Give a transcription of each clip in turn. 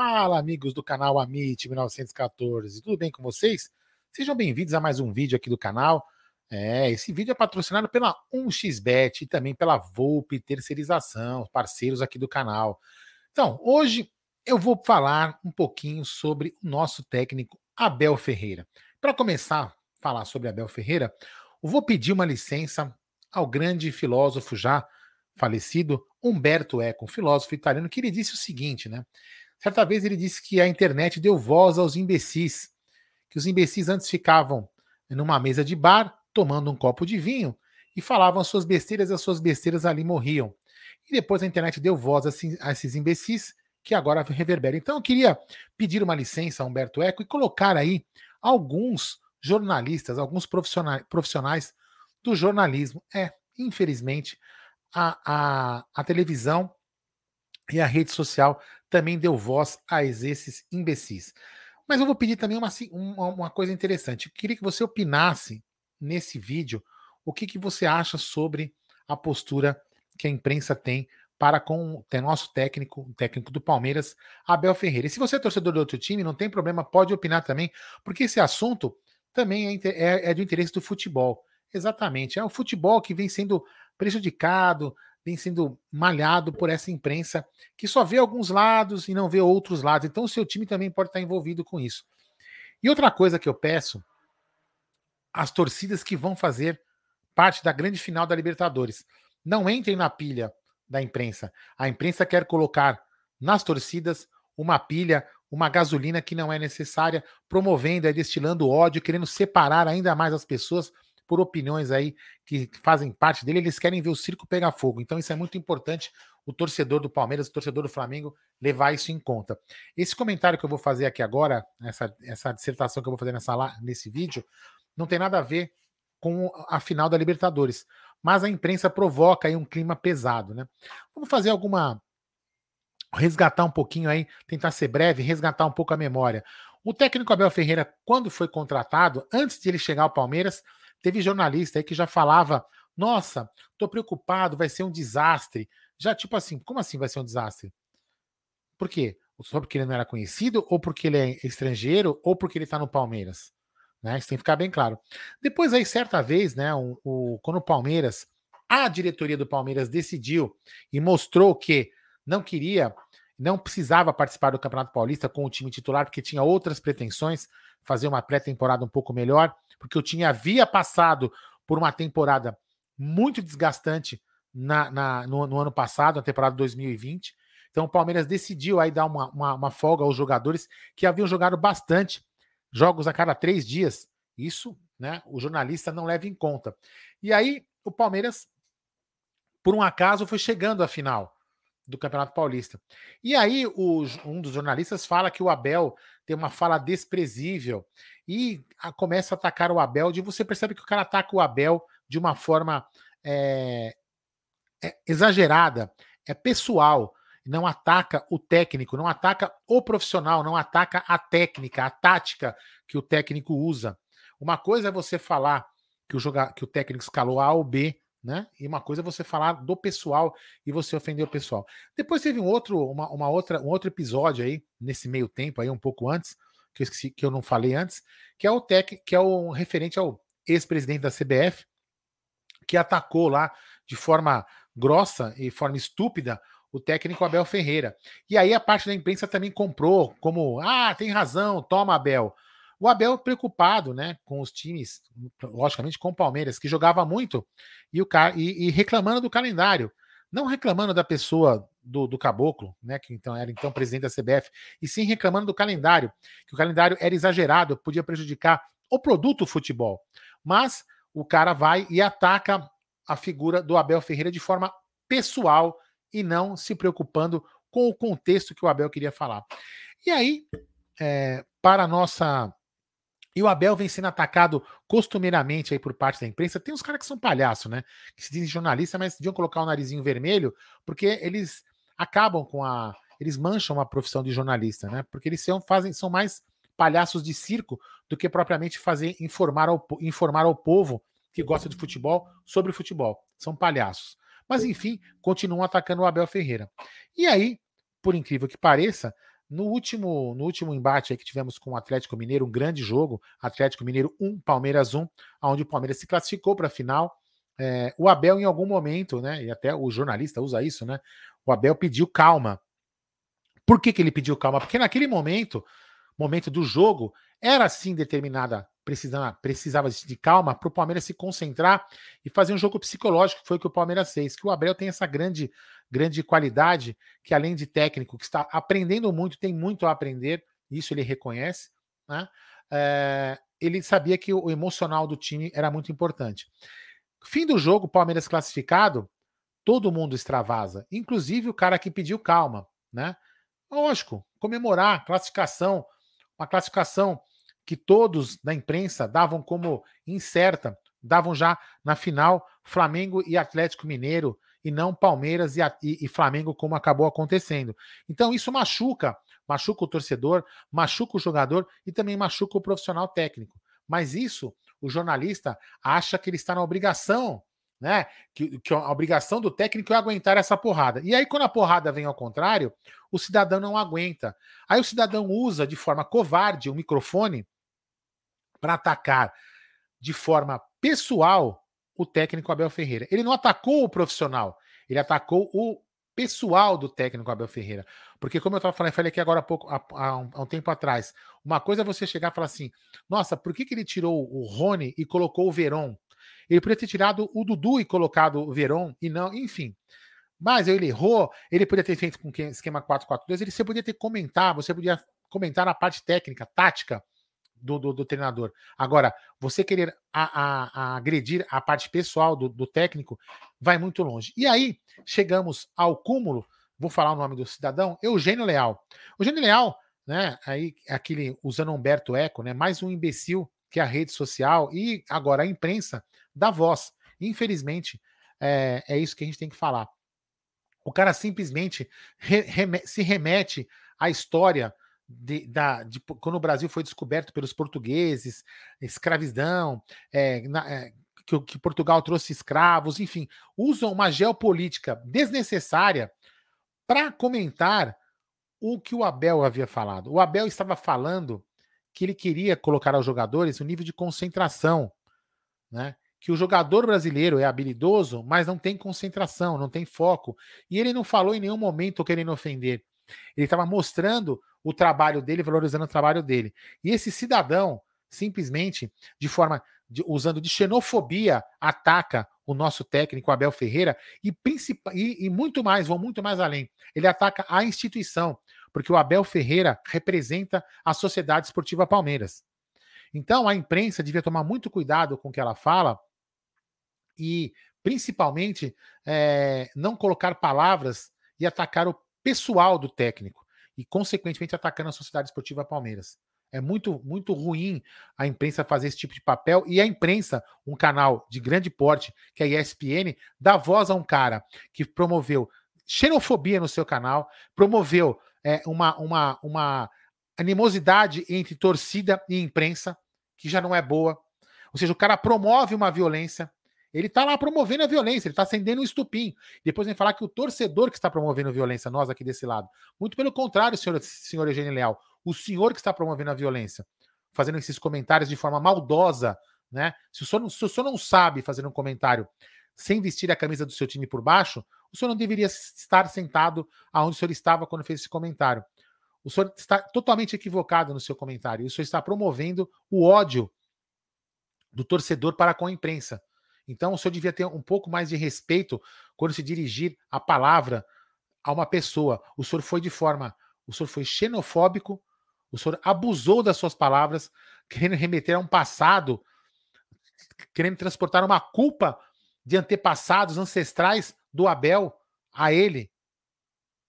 Fala, amigos do canal Amit 1914, tudo bem com vocês? Sejam bem-vindos a mais um vídeo aqui do canal. É, esse vídeo é patrocinado pela 1xBet e também pela Volpe Terceirização, parceiros aqui do canal. Então, hoje eu vou falar um pouquinho sobre o nosso técnico Abel Ferreira. Para começar a falar sobre Abel Ferreira, eu vou pedir uma licença ao grande filósofo já falecido Humberto Eco, um filósofo italiano, que ele disse o seguinte, né? Certa vez ele disse que a internet deu voz aos imbecis, que os imbecis antes ficavam numa mesa de bar, tomando um copo de vinho, e falavam as suas besteiras e as suas besteiras ali morriam. E depois a internet deu voz a esses imbecis, que agora reverberam. Então eu queria pedir uma licença a Humberto Eco e colocar aí alguns jornalistas, alguns profissionais, profissionais do jornalismo. É, infelizmente, a, a, a televisão e a rede social também deu voz a esses imbecis. Mas eu vou pedir também uma, uma, uma coisa interessante. Eu queria que você opinasse nesse vídeo o que, que você acha sobre a postura que a imprensa tem para com o nosso técnico, técnico do Palmeiras, Abel Ferreira. E se você é torcedor do outro time, não tem problema, pode opinar também, porque esse assunto também é, é, é do interesse do futebol. Exatamente. É o futebol que vem sendo prejudicado, vem sendo malhado por essa imprensa que só vê alguns lados e não vê outros lados. Então o seu time também pode estar envolvido com isso. E outra coisa que eu peço, as torcidas que vão fazer parte da grande final da Libertadores, não entrem na pilha da imprensa. A imprensa quer colocar nas torcidas uma pilha, uma gasolina que não é necessária, promovendo e destilando ódio, querendo separar ainda mais as pessoas por opiniões aí que fazem parte dele, eles querem ver o circo pegar fogo. Então isso é muito importante o torcedor do Palmeiras, o torcedor do Flamengo levar isso em conta. Esse comentário que eu vou fazer aqui agora, essa, essa dissertação que eu vou fazer nessa, nesse vídeo, não tem nada a ver com a final da Libertadores, mas a imprensa provoca aí um clima pesado, né? Vamos fazer alguma resgatar um pouquinho aí, tentar ser breve, resgatar um pouco a memória. O técnico Abel Ferreira, quando foi contratado, antes de ele chegar ao Palmeiras, Teve jornalista aí que já falava: nossa, tô preocupado, vai ser um desastre. Já, tipo assim, como assim vai ser um desastre? Por quê? Só porque ele não era conhecido, ou porque ele é estrangeiro, ou porque ele tá no Palmeiras? Né? Isso tem que ficar bem claro. Depois, aí, certa vez, né, o, o, quando o Palmeiras, a diretoria do Palmeiras decidiu e mostrou que não queria, não precisava participar do Campeonato Paulista com o time titular, porque tinha outras pretensões, fazer uma pré-temporada um pouco melhor porque o time havia passado por uma temporada muito desgastante na, na no, no, ano passado, na temporada 2020. Então o Palmeiras decidiu aí dar uma, uma, uma, folga aos jogadores que haviam jogado bastante jogos a cada três dias. Isso, né? O jornalista não leva em conta. E aí o Palmeiras, por um acaso, foi chegando à final do Campeonato Paulista. E aí o, um dos jornalistas fala que o Abel tem uma fala desprezível e a, começa a atacar o Abel. De você percebe que o cara ataca o Abel de uma forma é, é, exagerada, é pessoal. Não ataca o técnico, não ataca o profissional, não ataca a técnica, a tática que o técnico usa. Uma coisa é você falar que o, joga, que o técnico escalou A ou B, né? E uma coisa é você falar do pessoal e você ofender o pessoal. Depois teve um outro, uma, uma outra, um outro episódio aí, nesse meio tempo, aí, um pouco antes, que eu esqueci, que eu não falei antes, que é o tec, que é o referente ao ex-presidente da CBF, que atacou lá de forma grossa e forma estúpida o técnico Abel Ferreira. E aí a parte da imprensa também comprou, como, ah, tem razão, toma Abel. O Abel preocupado, né, com os times, logicamente com o Palmeiras, que jogava muito, e, o, e, e reclamando do calendário. Não reclamando da pessoa do, do Caboclo, né, que então era então presidente da CBF, e sim reclamando do calendário, que o calendário era exagerado, podia prejudicar o produto futebol. Mas o cara vai e ataca a figura do Abel Ferreira de forma pessoal e não se preocupando com o contexto que o Abel queria falar. E aí, é, para nossa. E o Abel vem sendo atacado costumeiramente aí por parte da imprensa. Tem uns caras que são palhaço, né? Que se dizem jornalista, mas deviam colocar o narizinho vermelho, porque eles acabam com a. Eles mancham a profissão de jornalista, né? Porque eles são, fazem, são mais palhaços de circo do que propriamente fazer informar ao, informar ao povo que gosta de futebol sobre futebol. São palhaços. Mas enfim, continuam atacando o Abel Ferreira. E aí, por incrível que pareça, no último, no último embate que tivemos com o Atlético Mineiro, um grande jogo, Atlético Mineiro 1, Palmeiras 1, onde o Palmeiras se classificou para a final. É, o Abel, em algum momento, né? E até o jornalista usa isso, né? O Abel pediu calma. Por que, que ele pediu calma? Porque naquele momento, momento do jogo, era assim determinada precisava, precisava de calma para o Palmeiras se concentrar e fazer um jogo psicológico, que foi o que o Palmeiras fez. Que o Abel tem essa grande, grande qualidade, que além de técnico, que está aprendendo muito, tem muito a aprender, isso ele reconhece, né? É, ele sabia que o emocional do time era muito importante. Fim do jogo, Palmeiras classificado, todo mundo extravasa, inclusive o cara que pediu calma, né? Lógico, comemorar, classificação, uma classificação que todos da imprensa davam como incerta, davam já na final Flamengo e Atlético Mineiro e não Palmeiras e, e, e, Flamengo como acabou acontecendo. Então isso machuca, machuca o torcedor, machuca o jogador e também machuca o profissional técnico. Mas isso o jornalista acha que ele está na obrigação, né? Que, que a obrigação do técnico é aguentar essa porrada. E aí quando a porrada vem ao contrário, o cidadão não aguenta. Aí o cidadão usa de forma covarde o microfone para atacar de forma pessoal o técnico Abel Ferreira. Ele não atacou o profissional, ele atacou o pessoal do técnico Abel Ferreira. Porque, como eu estava falando, falei aqui agora há, pouco, há, há, um, há, um, tempo atrás, uma coisa é você chegar e falar assim: nossa, por que, que ele tirou o Rony e colocou o Veron? Ele poderia ter tirado o Dudu e colocado o Veron, e não, enfim. Mas ele errou, ele poderia ter feito com esquema 4-4-2, ele você podia ter comentar, você podia comentar na parte técnica, tática, do, do, do, treinador. Agora, você querer a, a, a agredir a parte pessoal do, do, técnico vai muito longe. E aí, chegamos ao cúmulo, vou falar o nome do cidadão, Eugênio Leal. Eugênio Leal, né, aí aquele, usando Humberto Eco, né, mais um imbecil que a rede social e agora a imprensa dá voz. Infelizmente, é, é isso que a gente tem que falar. O cara simplesmente re, se remete à história de, da, de, quando o Brasil foi descoberto pelos portugueses, escravidão, é, na, é, que, que, Portugal trouxe escravos, enfim, usam uma geopolítica desnecessária para comentar o que o Abel havia falado. O Abel estava falando que ele queria colocar aos jogadores um nível de concentração, né? Que o jogador brasileiro é habilidoso, mas não tem concentração, não tem foco. E ele não falou em nenhum momento querendo ofender. Ele estava mostrando o trabalho dele, valorizando o trabalho dele. E esse cidadão, simplesmente, de forma de, usando de xenofobia, ataca o nosso técnico Abel Ferreira e, e, e muito mais, vão muito mais além. Ele ataca a instituição, porque o Abel Ferreira representa a Sociedade Esportiva Palmeiras. Então a imprensa devia tomar muito cuidado com o que ela fala e, principalmente, é, não colocar palavras e atacar o pessoal do técnico e, consequentemente, atacando a Sociedade Esportiva Palmeiras. É muito, muito ruim a imprensa fazer esse tipo de papel e a imprensa, um canal de grande porte, que é a ESPN, dá voz a um cara que promoveu xenofobia no seu canal, promoveu é, uma, uma, uma animosidade entre torcida e imprensa, que já não é boa. Ou seja, o cara promove uma violência, ele está lá promovendo a violência, ele está acendendo um estupim. Depois vem falar que o torcedor que está promovendo violência, nós aqui desse lado. Muito pelo contrário, senhor, senhor Eugênio Leal. O senhor que está promovendo a violência, fazendo esses comentários de forma maldosa, né? Se o senhor, se o senhor não sabe fazer um comentário sem vestir a camisa do seu time por baixo, o senhor não deveria estar sentado aonde o senhor estava quando fez esse comentário. O senhor está totalmente equivocado no seu comentário. O senhor está promovendo o ódio do torcedor para com a imprensa. Então, o senhor devia ter um pouco mais de respeito quando se dirigir a palavra a uma pessoa. O senhor foi de forma. O senhor foi xenofóbico, o senhor abusou das suas palavras, querendo remeter a um passado, querendo transportar uma culpa de antepassados ancestrais do Abel a ele.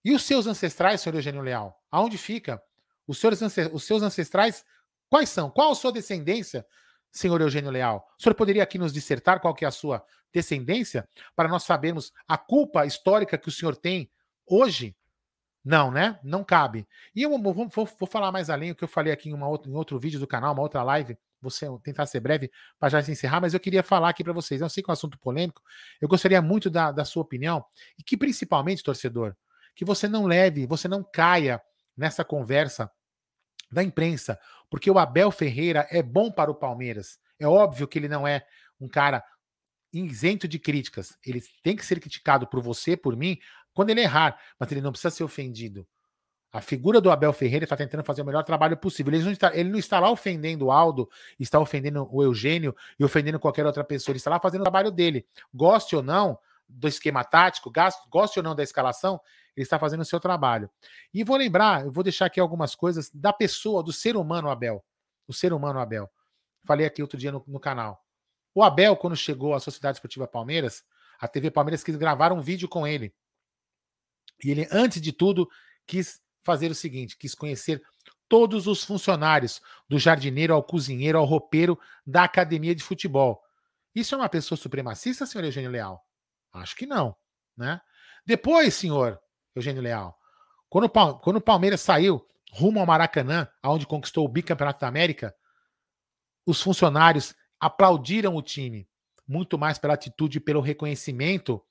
E os seus ancestrais, senhor Eugênio Leal? Aonde fica? Os seus, ancestrais, quais são? Qual a sua descendência, senhor Eugênio Leal? O senhor poderia aqui nos dissertar qual que é a sua descendência, para nós sabermos a culpa histórica que o senhor tem hoje? Não, né? Não cabe. E eu vou, vou, vou falar mais além, o que eu falei aqui em, uma outra, em outro vídeo do canal, uma outra live, vou tentar ser breve para já se encerrar, mas eu queria falar aqui para vocês. Eu sei que é um assunto polêmico, eu gostaria muito da, da sua opinião e que, principalmente, torcedor, que você não leve, você não caia nessa conversa da imprensa, porque o Abel Ferreira é bom para o Palmeiras. É óbvio que ele não é um cara isento de críticas. Ele tem que ser criticado por você, por mim, quando ele errar, mas ele não precisa ser ofendido. A figura do Abel Ferreira está tentando fazer o melhor trabalho possível. Ele não, está, ele não está lá ofendendo o Aldo, está ofendendo o Eugênio e ofendendo qualquer outra pessoa. Ele está lá fazendo o trabalho dele. Goste ou não do esquema tático, goste ou não da escalação, ele está fazendo o seu trabalho. E vou lembrar, eu vou deixar aqui algumas coisas da pessoa, do ser humano Abel. O ser humano Abel. Falei aqui outro dia no, no canal. O Abel, quando chegou à Sociedade Esportiva Palmeiras, a TV Palmeiras quis gravar um vídeo com ele. E ele, antes de tudo, quis fazer o seguinte: quis conhecer todos os funcionários, do jardineiro ao cozinheiro ao roupeiro da academia de futebol. Isso é uma pessoa supremacista, senhor Eugênio Leal? Acho que não, né? Depois, senhor Eugênio Leal, quando, quando o Palmeiras saiu rumo ao Maracanã, aonde conquistou o bicampeonato da América, os funcionários aplaudiram o time, muito mais pela atitude e pelo reconhecimento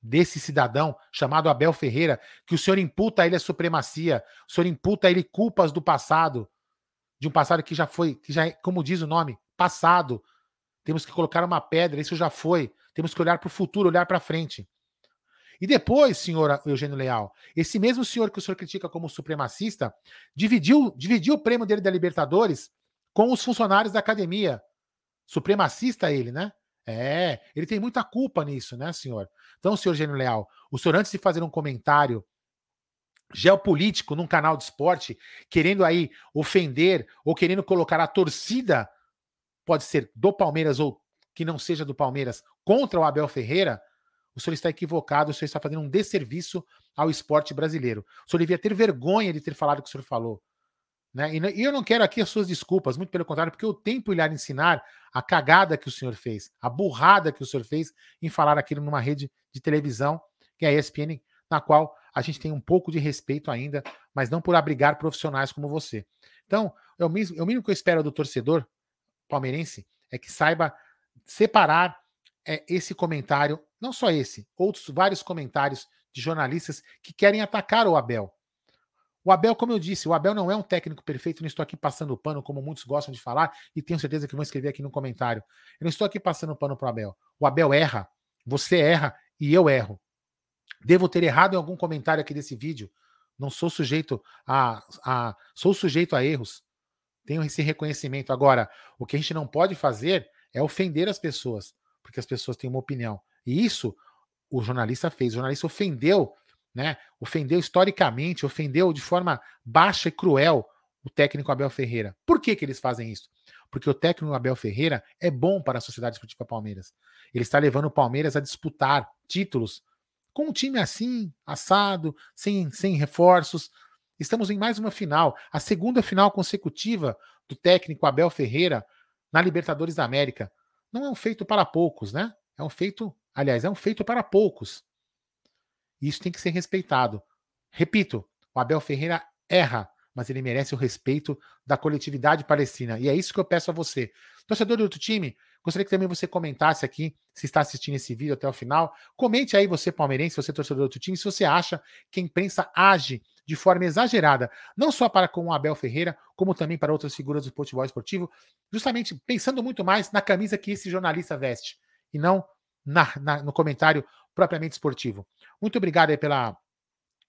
desse cidadão chamado Abel Ferreira, que o senhor imputa a ele a supremacia, o senhor imputa a ele culpas do passado, de um passado que já foi, que já é, como diz o nome, passado. Temos que colocar uma pedra, isso já foi. Temos que olhar para o futuro, olhar para frente. E depois, senhor Eugênio Leal, esse mesmo senhor que o senhor critica como supremacista, dividiu, dividiu o prêmio dele da Libertadores com os funcionários da academia. Supremacista ele, né? É, ele tem muita culpa nisso, né, senhor? Então, senhor Gênio Leal, o senhor, antes de fazer um comentário geopolítico num canal de esporte, querendo aí ofender ou querendo colocar a torcida, pode ser do Palmeiras ou que não seja do Palmeiras, contra o Abel Ferreira, o senhor está equivocado, o senhor está fazendo um desserviço ao esporte brasileiro. O senhor devia ter vergonha de ter falado o que o senhor falou. Né? E, eu não quero aqui as suas desculpas, muito pelo contrário, porque eu que lhe ensinar a cagada que o senhor fez, a burrada que o senhor fez em falar aquilo numa rede de televisão, que é a ESPN, na qual a gente tem um pouco de respeito ainda, mas não por abrigar profissionais como você. Então, o mínimo, é o mínimo que eu espero do torcedor palmeirense é que saiba separar é, esse comentário, não só esse, outros vários comentários de jornalistas que querem atacar o Abel. O Abel, como eu disse, o Abel não é um técnico perfeito, não estou aqui passando pano, como muitos gostam de falar, e tenho certeza que vão escrever aqui no comentário. Eu não estou aqui passando pano para o Abel. O Abel erra, você erra e eu erro. Devo ter errado em algum comentário aqui desse vídeo. Não sou sujeito a, a sou sujeito a erros. Tenho esse reconhecimento. Agora, o que a gente não pode fazer é ofender as pessoas, porque as pessoas têm uma opinião. E isso o jornalista fez. O jornalista ofendeu né? Ofendeu historicamente, ofendeu de forma baixa e cruel o técnico Abel Ferreira. Por que, que eles fazem isso? Porque o técnico Abel Ferreira é bom para a Sociedade Esportiva Palmeiras. Ele está levando o Palmeiras a disputar títulos com um time assim, assado, sem, sem reforços. Estamos em mais uma final, a segunda final consecutiva do técnico Abel Ferreira na Libertadores da América. Não é um feito para poucos, né? É um feito, aliás, é um feito para poucos. Isso tem que ser respeitado. Repito, o Abel Ferreira erra, mas ele merece o respeito da coletividade palestina. E é isso que eu peço a você. Torcedor do outro time, Gostaria que também você comentasse aqui, se está assistindo esse vídeo até o final. Comente aí, você palmeirense, você torcedor do outro time, se você acha que a imprensa age de forma exagerada, não só para com o Abel Ferreira, como também para outras figuras do futebol esportivo, justamente pensando muito mais na camisa que esse jornalista veste e não na, na, no comentário propriamente esportivo. Muito obrigado aí pela,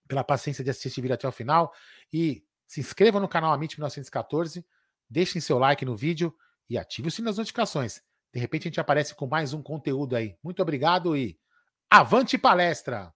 pela paciência de assistir esse vídeo até o final e se inscreva no canal Amit 1914, deixem seu like no vídeo e ative o sino das notificações. De repente a gente aparece com mais um conteúdo aí. Muito obrigado e avante palestra!